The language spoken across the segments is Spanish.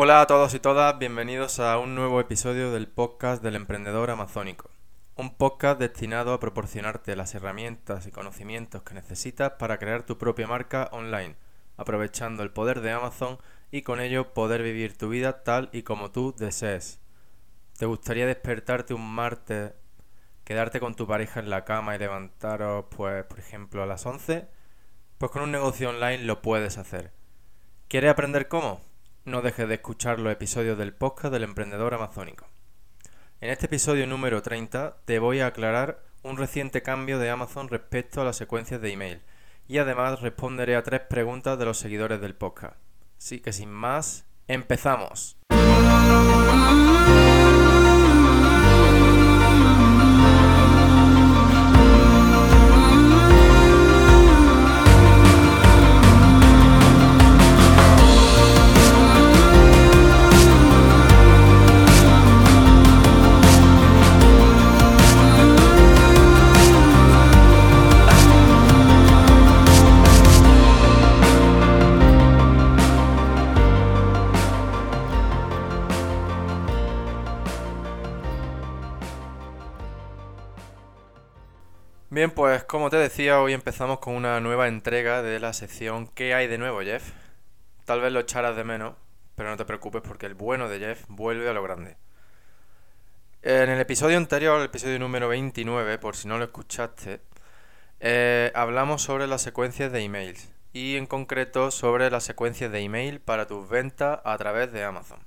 Hola a todos y todas, bienvenidos a un nuevo episodio del podcast del emprendedor amazónico. Un podcast destinado a proporcionarte las herramientas y conocimientos que necesitas para crear tu propia marca online, aprovechando el poder de Amazon y con ello poder vivir tu vida tal y como tú desees. ¿Te gustaría despertarte un martes, quedarte con tu pareja en la cama y levantaros, pues, por ejemplo, a las 11? Pues con un negocio online lo puedes hacer. ¿Quieres aprender cómo? No dejes de escuchar los episodios del podcast del emprendedor amazónico. En este episodio número 30 te voy a aclarar un reciente cambio de Amazon respecto a las secuencias de email y además responderé a tres preguntas de los seguidores del podcast. Así que sin más, empezamos. Bien, pues como te decía, hoy empezamos con una nueva entrega de la sección ¿Qué hay de nuevo, Jeff? Tal vez lo echaras de menos, pero no te preocupes porque el bueno de Jeff vuelve a lo grande. En el episodio anterior, el episodio número 29, por si no lo escuchaste, eh, hablamos sobre las secuencias de emails y en concreto sobre las secuencias de email para tus ventas a través de Amazon.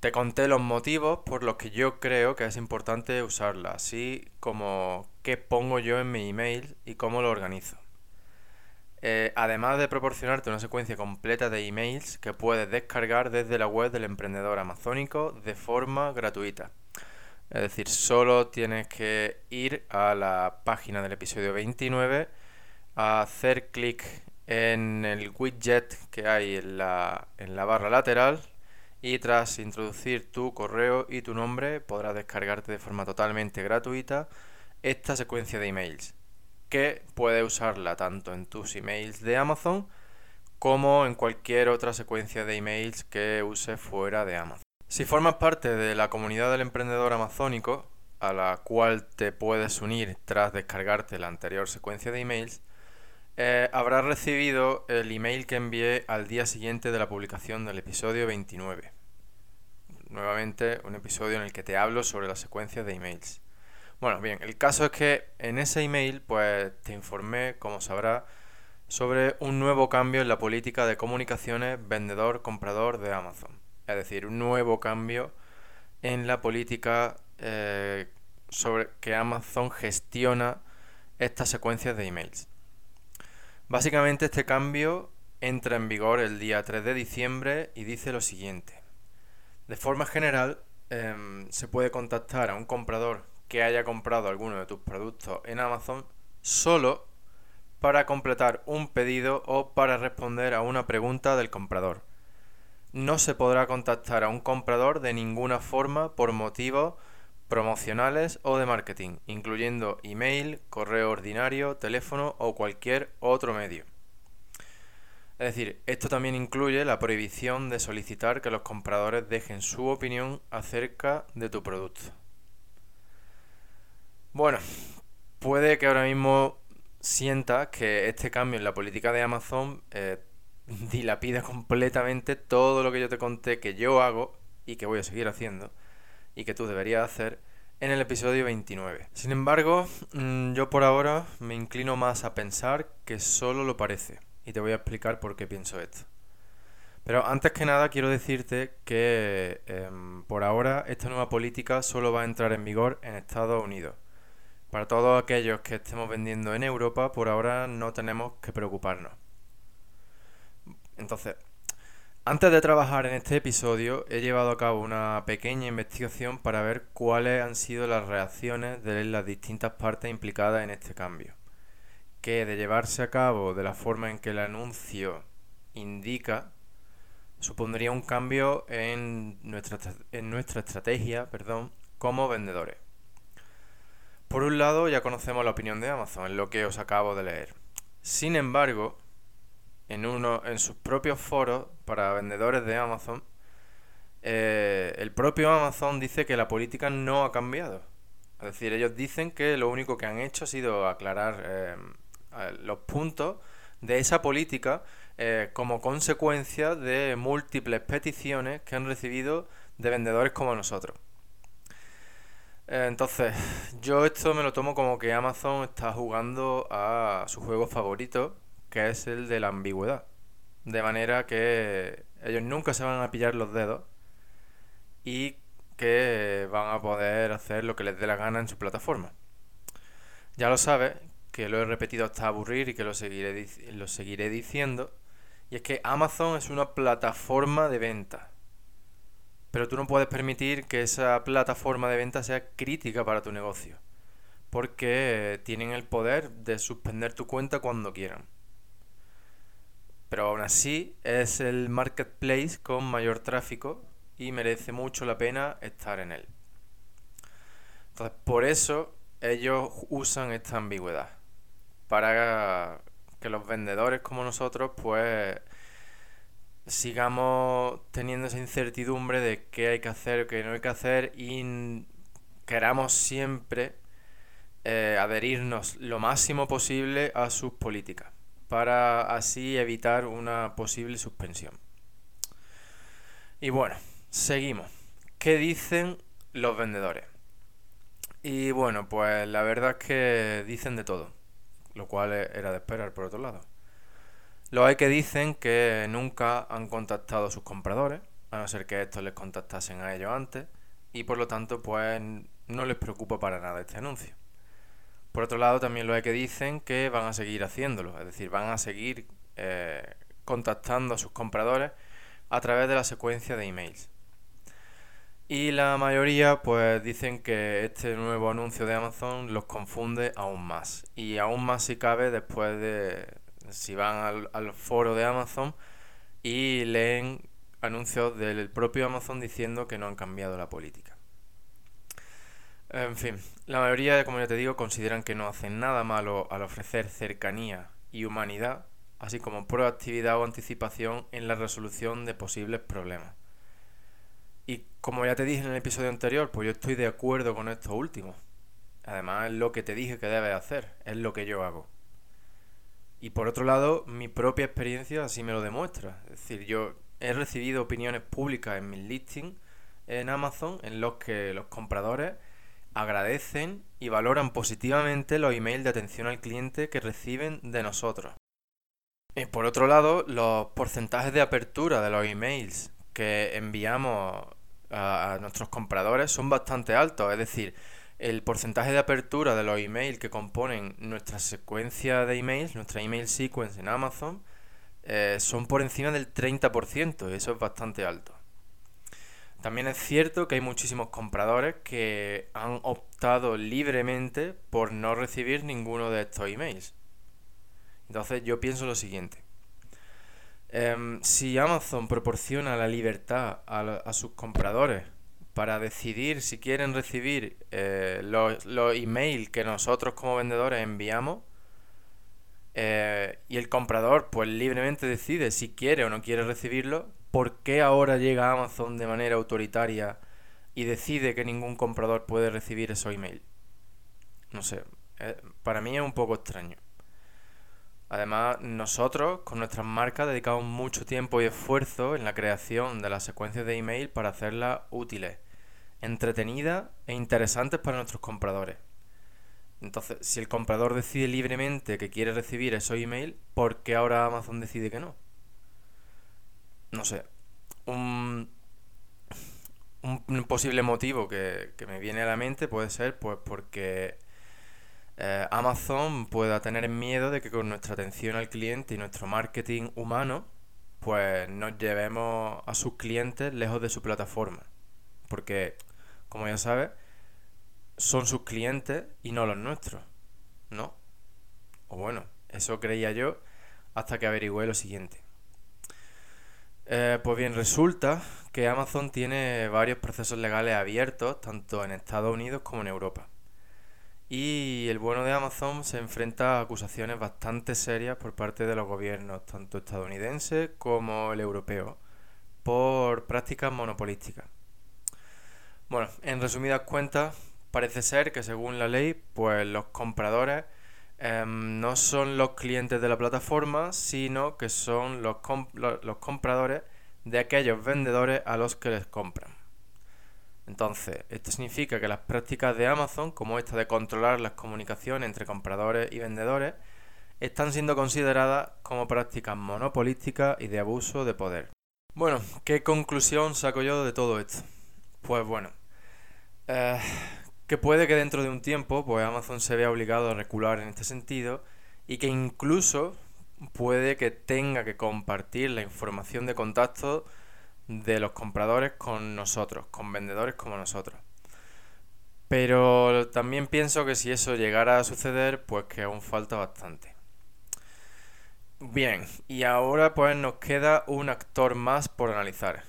Te conté los motivos por los que yo creo que es importante usarla, así como qué pongo yo en mi email y cómo lo organizo. Eh, además de proporcionarte una secuencia completa de emails que puedes descargar desde la web del emprendedor amazónico de forma gratuita. Es decir, solo tienes que ir a la página del episodio 29, a hacer clic en el widget que hay en la, en la barra lateral y tras introducir tu correo y tu nombre podrás descargarte de forma totalmente gratuita esta secuencia de emails que puedes usarla tanto en tus emails de Amazon como en cualquier otra secuencia de emails que uses fuera de Amazon. Si formas parte de la comunidad del emprendedor amazónico, a la cual te puedes unir tras descargarte la anterior secuencia de emails, eh, habrás recibido el email que envié al día siguiente de la publicación del episodio 29. Nuevamente un episodio en el que te hablo sobre la secuencia de emails. Bueno, bien, el caso es que en ese email pues te informé, como sabrás, sobre un nuevo cambio en la política de comunicaciones vendedor-comprador de Amazon. Es decir, un nuevo cambio en la política eh, sobre que Amazon gestiona estas secuencias de emails. Básicamente este cambio entra en vigor el día 3 de diciembre y dice lo siguiente. De forma general, em, se puede contactar a un comprador que haya comprado alguno de tus productos en Amazon solo para completar un pedido o para responder a una pregunta del comprador. No se podrá contactar a un comprador de ninguna forma por motivos promocionales o de marketing, incluyendo email, correo ordinario, teléfono o cualquier otro medio. Es decir, esto también incluye la prohibición de solicitar que los compradores dejen su opinión acerca de tu producto. Bueno, puede que ahora mismo sienta que este cambio en la política de Amazon eh, dilapida completamente todo lo que yo te conté que yo hago y que voy a seguir haciendo y que tú deberías hacer en el episodio 29. Sin embargo, mm, yo por ahora me inclino más a pensar que solo lo parece y te voy a explicar por qué pienso esto. Pero antes que nada quiero decirte que em, por ahora esta nueva política solo va a entrar en vigor en Estados Unidos. Para todos aquellos que estemos vendiendo en Europa, por ahora no tenemos que preocuparnos. Entonces, antes de trabajar en este episodio, he llevado a cabo una pequeña investigación para ver cuáles han sido las reacciones de las distintas partes implicadas en este cambio. Que de llevarse a cabo de la forma en que el anuncio indica, supondría un cambio en nuestra, en nuestra estrategia perdón, como vendedores. Por un lado, ya conocemos la opinión de Amazon, en lo que os acabo de leer. Sin embargo, en, uno, en sus propios foros para vendedores de Amazon, eh, el propio Amazon dice que la política no ha cambiado. Es decir, ellos dicen que lo único que han hecho ha sido aclarar eh, los puntos de esa política eh, como consecuencia de múltiples peticiones que han recibido de vendedores como nosotros. Entonces, yo esto me lo tomo como que Amazon está jugando a su juego favorito, que es el de la ambigüedad. De manera que ellos nunca se van a pillar los dedos y que van a poder hacer lo que les dé la gana en su plataforma. Ya lo sabes, que lo he repetido hasta aburrir y que lo seguiré, lo seguiré diciendo, y es que Amazon es una plataforma de venta. Pero tú no puedes permitir que esa plataforma de venta sea crítica para tu negocio, porque tienen el poder de suspender tu cuenta cuando quieran. Pero aún así es el marketplace con mayor tráfico y merece mucho la pena estar en él. Entonces, por eso ellos usan esta ambigüedad. Para que los vendedores como nosotros, pues, sigamos teniendo esa incertidumbre de qué hay que hacer o qué no hay que hacer y queramos siempre eh, adherirnos lo máximo posible a sus políticas para así evitar una posible suspensión. Y bueno, Seguimos. ¿Qué dicen los vendedores? Y bueno, pues la verdad es que dicen de todo, lo cual era de esperar por otro lado. Los hay que dicen que nunca han contactado a sus compradores, a no ser que estos les contactasen a ellos antes, y por lo tanto pues no les preocupa para nada este anuncio. Por otro lado, también los hay que dicen que van a seguir haciéndolo, es decir, van a seguir eh, contactando a sus compradores a través de la secuencia de emails. Y la mayoría pues dicen que este nuevo anuncio de Amazon los confunde aún más. Y aún más si cabe después de si van al, foro de Amazon y leen anuncios del propio Amazon diciendo que no han cambiado la política. En fin, la mayoría, como ya te digo, consideran que no hacen nada malo al ofrecer cercanía y humanidad, así como proactividad o anticipación en la resolución de posibles problemas. Y como ya te dije en el episodio anterior, pues yo estoy de acuerdo con esto último. Además es lo que te dije que debes hacer, es lo que yo hago. Y por otro lado, mi propia experiencia así me lo demuestra. Es decir, yo he recibido opiniones públicas en mis listings en Amazon en los que los compradores agradecen y valoran positivamente los emails de atención al cliente que reciben de nosotros. Y por otro lado, los porcentajes de apertura de los emails que enviamos a, nuestros compradores son bastante altos. Es decir, el porcentaje de apertura de los emails que componen nuestra secuencia de emails, nuestra email sequence en Amazon, eh, son por encima del 30%, y eso es bastante alto. También es cierto que hay muchísimos compradores que han optado libremente por no recibir ninguno de estos emails. Entonces yo pienso lo siguiente. Em, si Amazon proporciona la libertad a, sus compradores para decidir si quieren recibir eh, los, emails que nosotros como vendedores enviamos, eh, y el comprador pues libremente decide si quiere o no quiere recibirlo, ¿por qué ahora llega Amazon de manera autoritaria y decide que ningún comprador puede recibir esos emails? No sé, eh, para mí es un poco extraño. Además, nosotros con nuestras marcas dedicamos mucho tiempo y esfuerzo en la creación de las secuencias de email para hacerlas útiles, entretenidas e interesantes para nuestros compradores. Entonces, si el comprador decide libremente que quiere recibir esos emails, ¿por qué ahora Amazon decide que no? No sé. Un, posible motivo que, que me viene a la mente puede ser pues porque eh, Amazon pueda tener miedo de que con nuestra atención al cliente y nuestro marketing humano, pues nos llevemos a sus clientes lejos de su plataforma. Porque, como ya sabes, son sus clientes y no los nuestros, ¿no? O bueno, eso creía yo hasta que averigüé lo siguiente. Eh, pues bien, resulta que Amazon tiene varios procesos legales abiertos, tanto en Estados Unidos como en Europa. y el bueno de Amazon se enfrenta a acusaciones bastante serias por parte de los gobiernos, tanto estadounidense como el europeo, por prácticas monopolísticas. Bueno, en resumidas cuentas, parece ser que según la ley, pues los compradores em, no son los clientes de la plataforma, sino que son los, los compradores de aquellos vendedores a los que les compran. Entonces, esto significa que las prácticas de Amazon, como esta de controlar las comunicaciones entre compradores y vendedores, están siendo consideradas como prácticas monopolísticas y de abuso de poder. Bueno, ¿qué conclusión saco yo de todo esto? Pues bueno, eh, que puede que dentro de un tiempo pues Amazon se vea obligado a recular en este sentido y que incluso puede que tenga que compartir la información de contacto de los compradores con nosotros, con vendedores como nosotros. Pero también pienso que si eso llegara a suceder, pues que aún falta bastante. Bien, y ahora pues nos queda un actor más por analizar,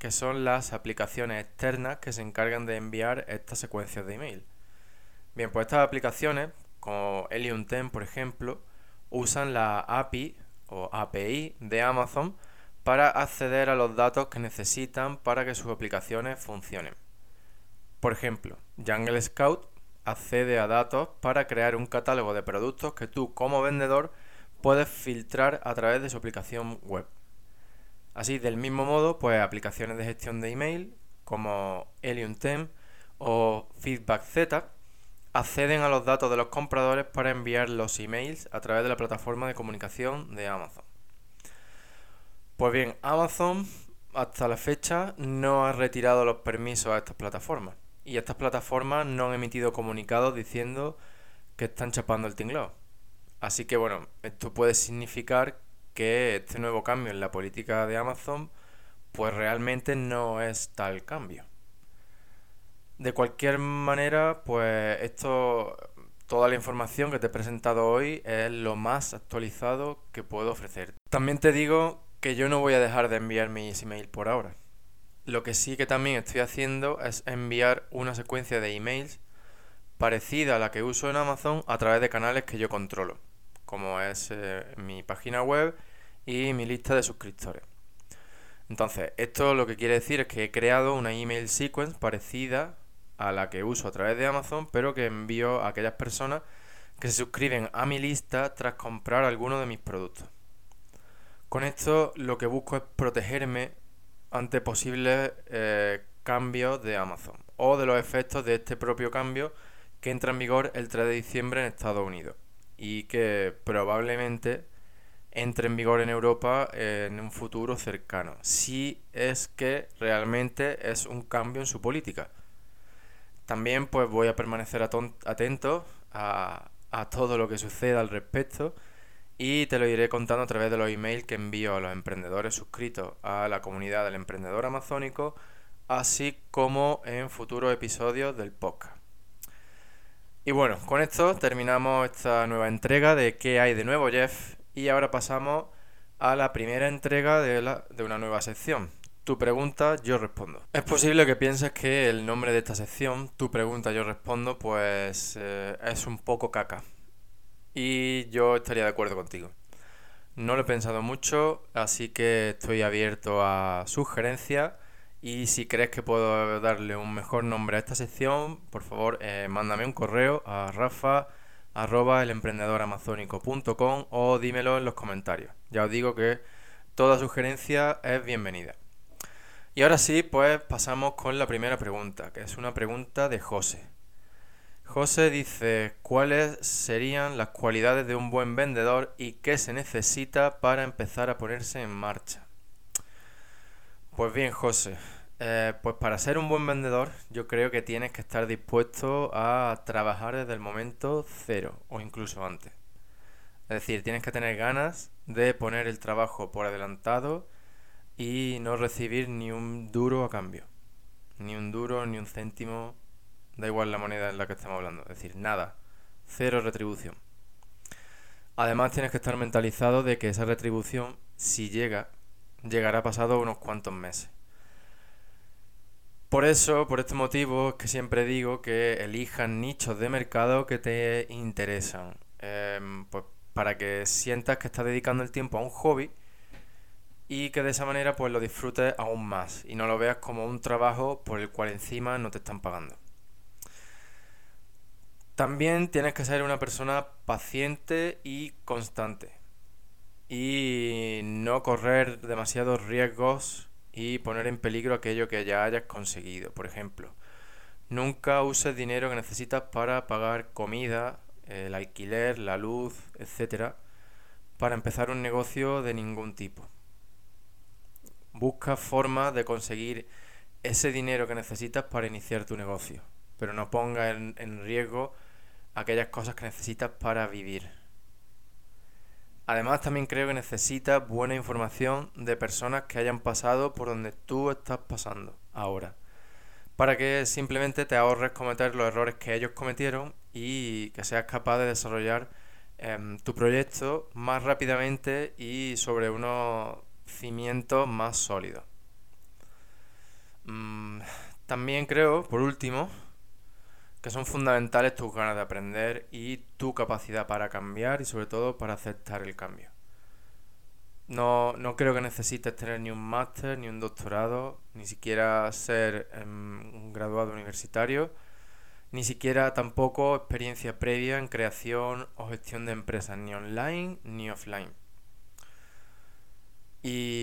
que son las aplicaciones externas que se encargan de enviar estas secuencias de email. Bien, pues estas aplicaciones, como Helium 10 por ejemplo, usan la API o API de Amazon para acceder a los datos que necesitan para que sus aplicaciones funcionen. Por ejemplo, Jungle Scout accede a datos para crear un catálogo de productos que tú como vendedor puedes filtrar a través de su aplicación web. Así, del mismo modo, pues aplicaciones de gestión de email como Helium 10 o Feedback Z acceden a los datos de los compradores para enviar los emails a través de la plataforma de comunicación de Amazon. Pues bien, Amazon hasta la fecha no ha retirado los permisos a estas plataformas. Y estas plataformas no han emitido comunicados diciendo que están chapando el tinglado. Así que bueno, esto puede significar que este nuevo cambio en la política de Amazon pues realmente no es tal cambio. De cualquier manera, pues esto, toda la información que te he presentado hoy es lo más actualizado que puedo ofrecer. También te digo que yo no voy a dejar de enviar mis emails por ahora. Lo que sí que también estoy haciendo es enviar una secuencia de emails parecida a la que uso en Amazon a través de canales que yo controlo, como es eh, mi página web y mi lista de suscriptores. Entonces, esto lo que quiere decir es que he creado una email sequence parecida a la que uso a través de Amazon, pero que envío a aquellas personas que se suscriben a mi lista tras comprar alguno de mis productos. Con esto lo que busco es protegerme ante posibles eh, cambios de Amazon o de los efectos de este propio cambio que entra en vigor el 3 de diciembre en Estados Unidos y que probablemente entre en vigor en Europa en un futuro cercano, si es que realmente es un cambio en su política. También pues voy a permanecer atento a, a todo lo que suceda al respecto y te lo iré contando a través de los emails que envío a los emprendedores suscritos a la comunidad del emprendedor amazónico, así como en futuros episodios del podcast. Y bueno, con esto terminamos esta nueva entrega de ¿Qué hay de nuevo, Jeff? Y ahora pasamos a la primera entrega de, la, de una nueva sección. Tu pregunta, yo respondo. Es posible que pienses que el nombre de esta sección, Tu pregunta, yo respondo, pues eh, es un poco caca. Y yo estaría de acuerdo contigo. No lo he pensado mucho, así que estoy abierto a sugerencias. Y si crees que puedo darle un mejor nombre a esta sección, por favor, eh, mándame un correo a rafa arroba o dímelo en los comentarios. Ya os digo que toda sugerencia es bienvenida. Y ahora sí, pues pasamos con la primera pregunta, que es una pregunta de José. José dice, ¿cuáles serían las cualidades de un buen vendedor y qué se necesita para empezar a ponerse en marcha? Pues bien, José, eh, pues para ser un buen vendedor yo creo que tienes que estar dispuesto a trabajar desde el momento cero o incluso antes. Es decir, tienes que tener ganas de poner el trabajo por adelantado y no recibir ni un duro a cambio. Ni un duro, ni un céntimo Da igual la moneda en la que estamos hablando. Es decir, nada. Cero retribución. Además tienes que estar mentalizado de que esa retribución, si llega, llegará pasado unos cuantos meses. Por eso, por este motivo, es que siempre digo que elijan nichos de mercado que te interesan. Em, pues para que sientas que estás dedicando el tiempo a un hobby y que de esa manera pues lo disfrutes aún más y no lo veas como un trabajo por el cual encima no te están pagando. También tienes que ser una persona paciente y constante y no correr demasiados riesgos y poner en peligro aquello que ya hayas conseguido. Por ejemplo, nunca uses dinero que necesitas para pagar comida, el alquiler, la luz, etcétera, para empezar un negocio de ningún tipo. Busca formas de conseguir ese dinero que necesitas para iniciar tu negocio, pero no ponga en, en riesgo aquellas cosas que necesitas para vivir. Además, también creo que necesitas buena información de personas que hayan pasado por donde tú estás pasando ahora para que simplemente te ahorres cometer los errores que ellos cometieron y que seas capaz de desarrollar em, tu proyecto más rápidamente y sobre unos cimientos más sólidos. Mm, también creo, por último, que son fundamentales tus ganas de aprender y tu capacidad para cambiar y sobre todo para aceptar el cambio. No, no creo que necesites tener ni un máster, ni un doctorado, ni siquiera ser em, un graduado universitario, ni siquiera tampoco experiencia previa en creación o gestión de empresas, ni online ni offline. Y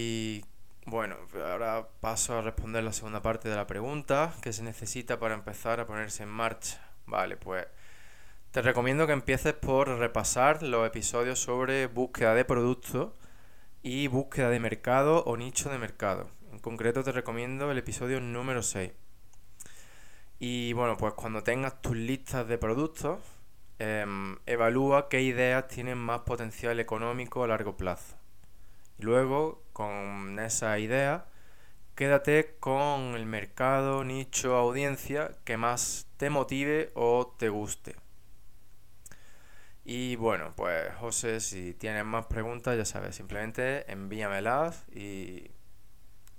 ahora paso a responder la segunda parte de la pregunta, que se necesita para empezar a ponerse en marcha. Vale, pues te recomiendo que empieces por repasar los episodios sobre búsqueda de productos y búsqueda de mercado o nicho de mercado. En concreto te recomiendo el episodio número 6. Y bueno, pues cuando tengas tus listas de productos, em, evalúa qué ideas tienen más potencial económico a largo plazo. Y luego, con esa idea, quédate con el mercado, nicho, audiencia que más te motive o te guste. Y bueno, pues José, si tienes más preguntas, ya sabes, simplemente envíamelas y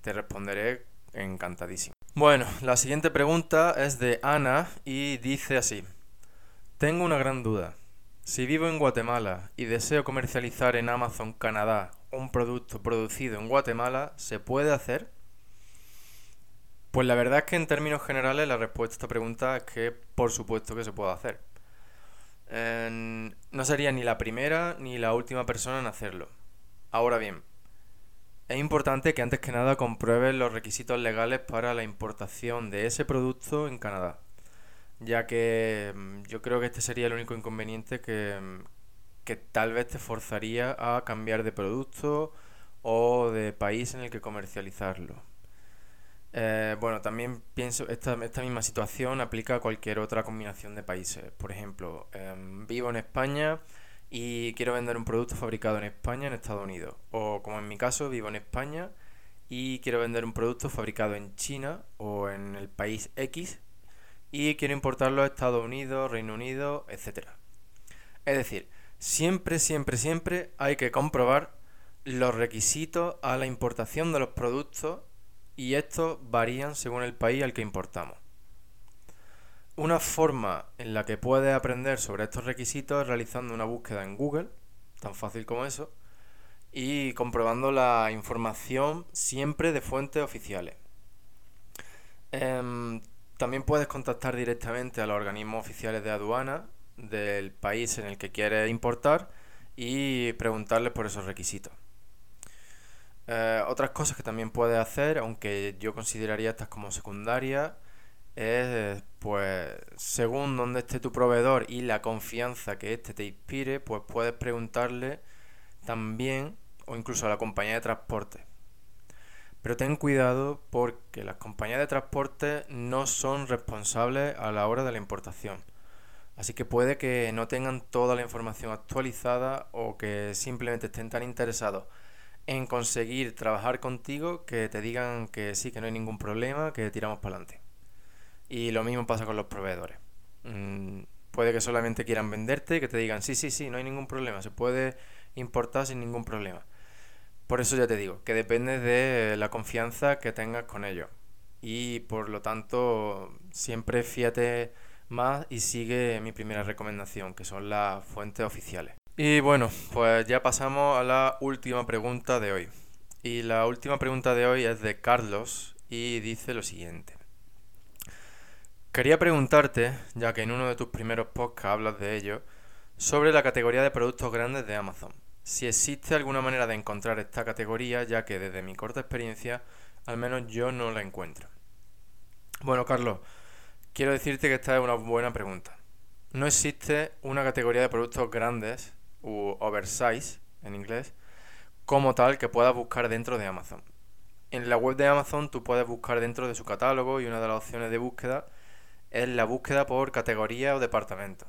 te responderé encantadísimo. Bueno, la siguiente pregunta es de Ana y dice así. Tengo una gran duda. Si vivo en Guatemala y deseo comercializar en Amazon Canadá un producto producido en Guatemala, ¿se puede hacer? Pues la verdad es que en términos generales la respuesta a esta pregunta es que por supuesto que se puede hacer no sería ni la primera ni la última persona en hacerlo. Ahora bien, es importante que antes que nada compruebes los requisitos legales para la importación de ese producto en Canadá, ya que mm, yo creo que este sería el único inconveniente que, mm, que tal vez te forzaría a cambiar de producto o de país en el que comercializarlo. Eh, bueno, también pienso, esta, esta misma situación aplica a cualquier otra combinación de países. Por ejemplo, em, vivo en España y quiero vender un producto fabricado en España en Estados Unidos. O como en mi caso, vivo en España y quiero vender un producto fabricado en China o en el país X y quiero importarlo a Estados Unidos, Reino Unido, etc. Es decir, siempre, siempre, siempre hay que comprobar los requisitos a la importación de los productos y estos varían según el país al que importamos. Una forma en la que puedes aprender sobre estos requisitos es realizando una búsqueda en Google, tan fácil como eso, y comprobando la información siempre de fuentes oficiales. Em, también puedes contactar directamente a los organismos oficiales de aduana del país en el que quieres importar y preguntarles por esos requisitos. Eh, otras cosas que también puedes hacer, aunque yo consideraría estas como secundarias, es pues según donde esté tu proveedor y la confianza que éste te inspire, pues puedes preguntarle también o incluso a la compañía de transporte. Pero ten cuidado porque las compañías de transporte no son responsables a la hora de la importación. Así que puede que no tengan toda la información actualizada o que simplemente estén tan interesados en conseguir trabajar contigo que te digan que sí, que no hay ningún problema, que tiramos para adelante. Y lo mismo pasa con los proveedores. Mm, puede que solamente quieran venderte que te digan sí, sí, sí, no hay ningún problema, se puede importar sin ningún problema. Por eso ya te digo, que depende de la confianza que tengas con ellos. y por lo tanto siempre fíate más y sigue mi primera recomendación, que son las fuentes oficiales. Y bueno, pues ya pasamos a la última pregunta de hoy. Y la última pregunta de hoy es de Carlos y dice lo siguiente. Quería preguntarte, ya que en uno de tus primeros podcasts hablas de ello, sobre la categoría de productos grandes de Amazon. Si existe alguna manera de encontrar esta categoría, ya que desde mi corta experiencia, al menos yo no la encuentro. Bueno, Carlos, quiero decirte que esta es una buena pregunta. No existe una categoría de productos grandes, u oversize en inglés, como tal que puedas buscar dentro de Amazon. En la web de Amazon tú puedes buscar dentro de su catálogo y una de las opciones de búsqueda es la búsqueda por categoría o departamento.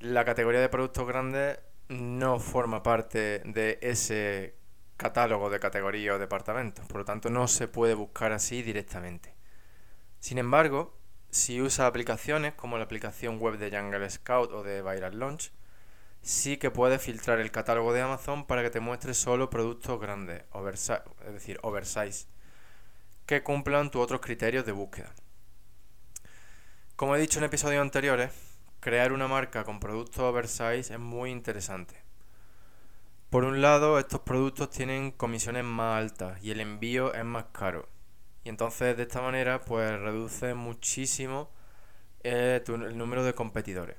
La categoría de productos grandes no forma parte de ese catálogo de categoría o departamento, por lo tanto no se puede buscar así directamente. Sin embargo, si usa aplicaciones como la aplicación web de Jungle Scout o de Viral Launch, sí que puedes filtrar el catálogo de Amazon para que te muestre solo productos grandes, es decir, oversize, que cumplan tus otros criterios de búsqueda. Como he dicho en episodios anteriores, crear una marca con productos oversize es muy interesante. Por un lado, estos productos tienen comisiones más altas y el envío es más caro. Y entonces de esta manera pues reduce muchísimo eh, el número de competidores.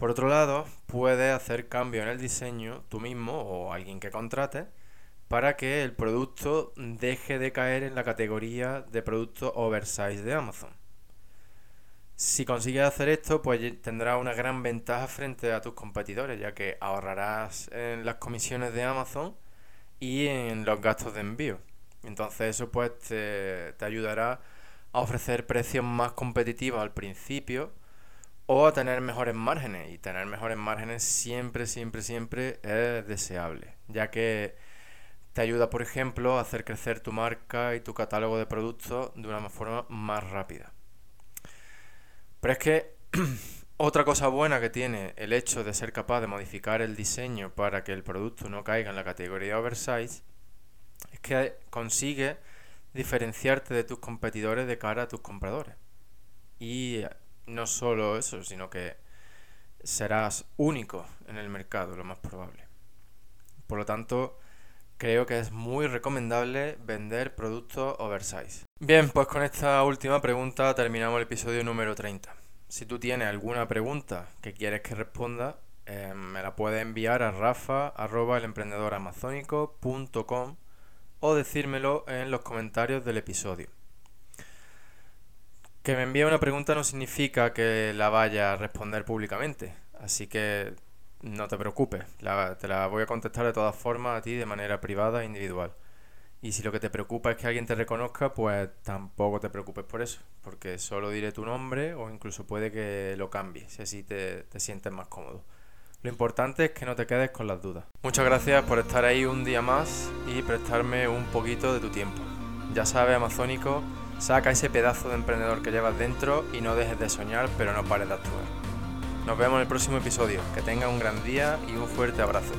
Por otro lado, puedes hacer cambios en el diseño tú mismo o alguien que contrate para que el producto deje de caer en la categoría de producto oversize de Amazon. Si consigues hacer esto, pues tendrás una gran ventaja frente a tus competidores, ya que ahorrarás en las comisiones de Amazon y en los gastos de envío. Entonces eso pues te ayudará a ofrecer precios más competitivos al principio o a tener mejores márgenes. Y tener mejores márgenes siempre, siempre, siempre es deseable, ya que te ayuda, por ejemplo, a hacer crecer tu marca y tu catálogo de productos de una forma más rápida. Pero es que otra cosa buena que tiene el hecho de ser capaz de modificar el diseño para que el producto no caiga en la categoría oversize es que consigue diferenciarte de tus competidores de cara a tus compradores. Y no solo eso, sino que serás único en el mercado, lo más probable. Por lo tanto, creo que es muy recomendable vender productos oversize. Bien, pues con esta última pregunta terminamos el episodio número 30. Si tú tienes alguna pregunta que quieres que responda, eh, me la puedes enviar a rafa.elemprendedoramazónico.com o decírmelo en los comentarios del episodio. Que me envíe una pregunta no significa que la vaya a responder públicamente, así que no te preocupes, te la voy a contestar de todas formas a ti de manera privada e individual. Y si lo que te preocupa es que alguien te reconozca, pues tampoco te preocupes por eso, porque solo diré tu nombre o incluso puede que lo cambie, si así te, te sientes más cómodo. Lo importante es que no te quedes con las dudas. Muchas gracias por estar ahí un día más y prestarme un poquito de tu tiempo. Ya sabes, Amazónico, saca ese pedazo de emprendedor que llevas dentro y no dejes de soñar, pero no pares de actuar. Nos vemos en el próximo episodio. Que tengas un gran día y un fuerte abrazo.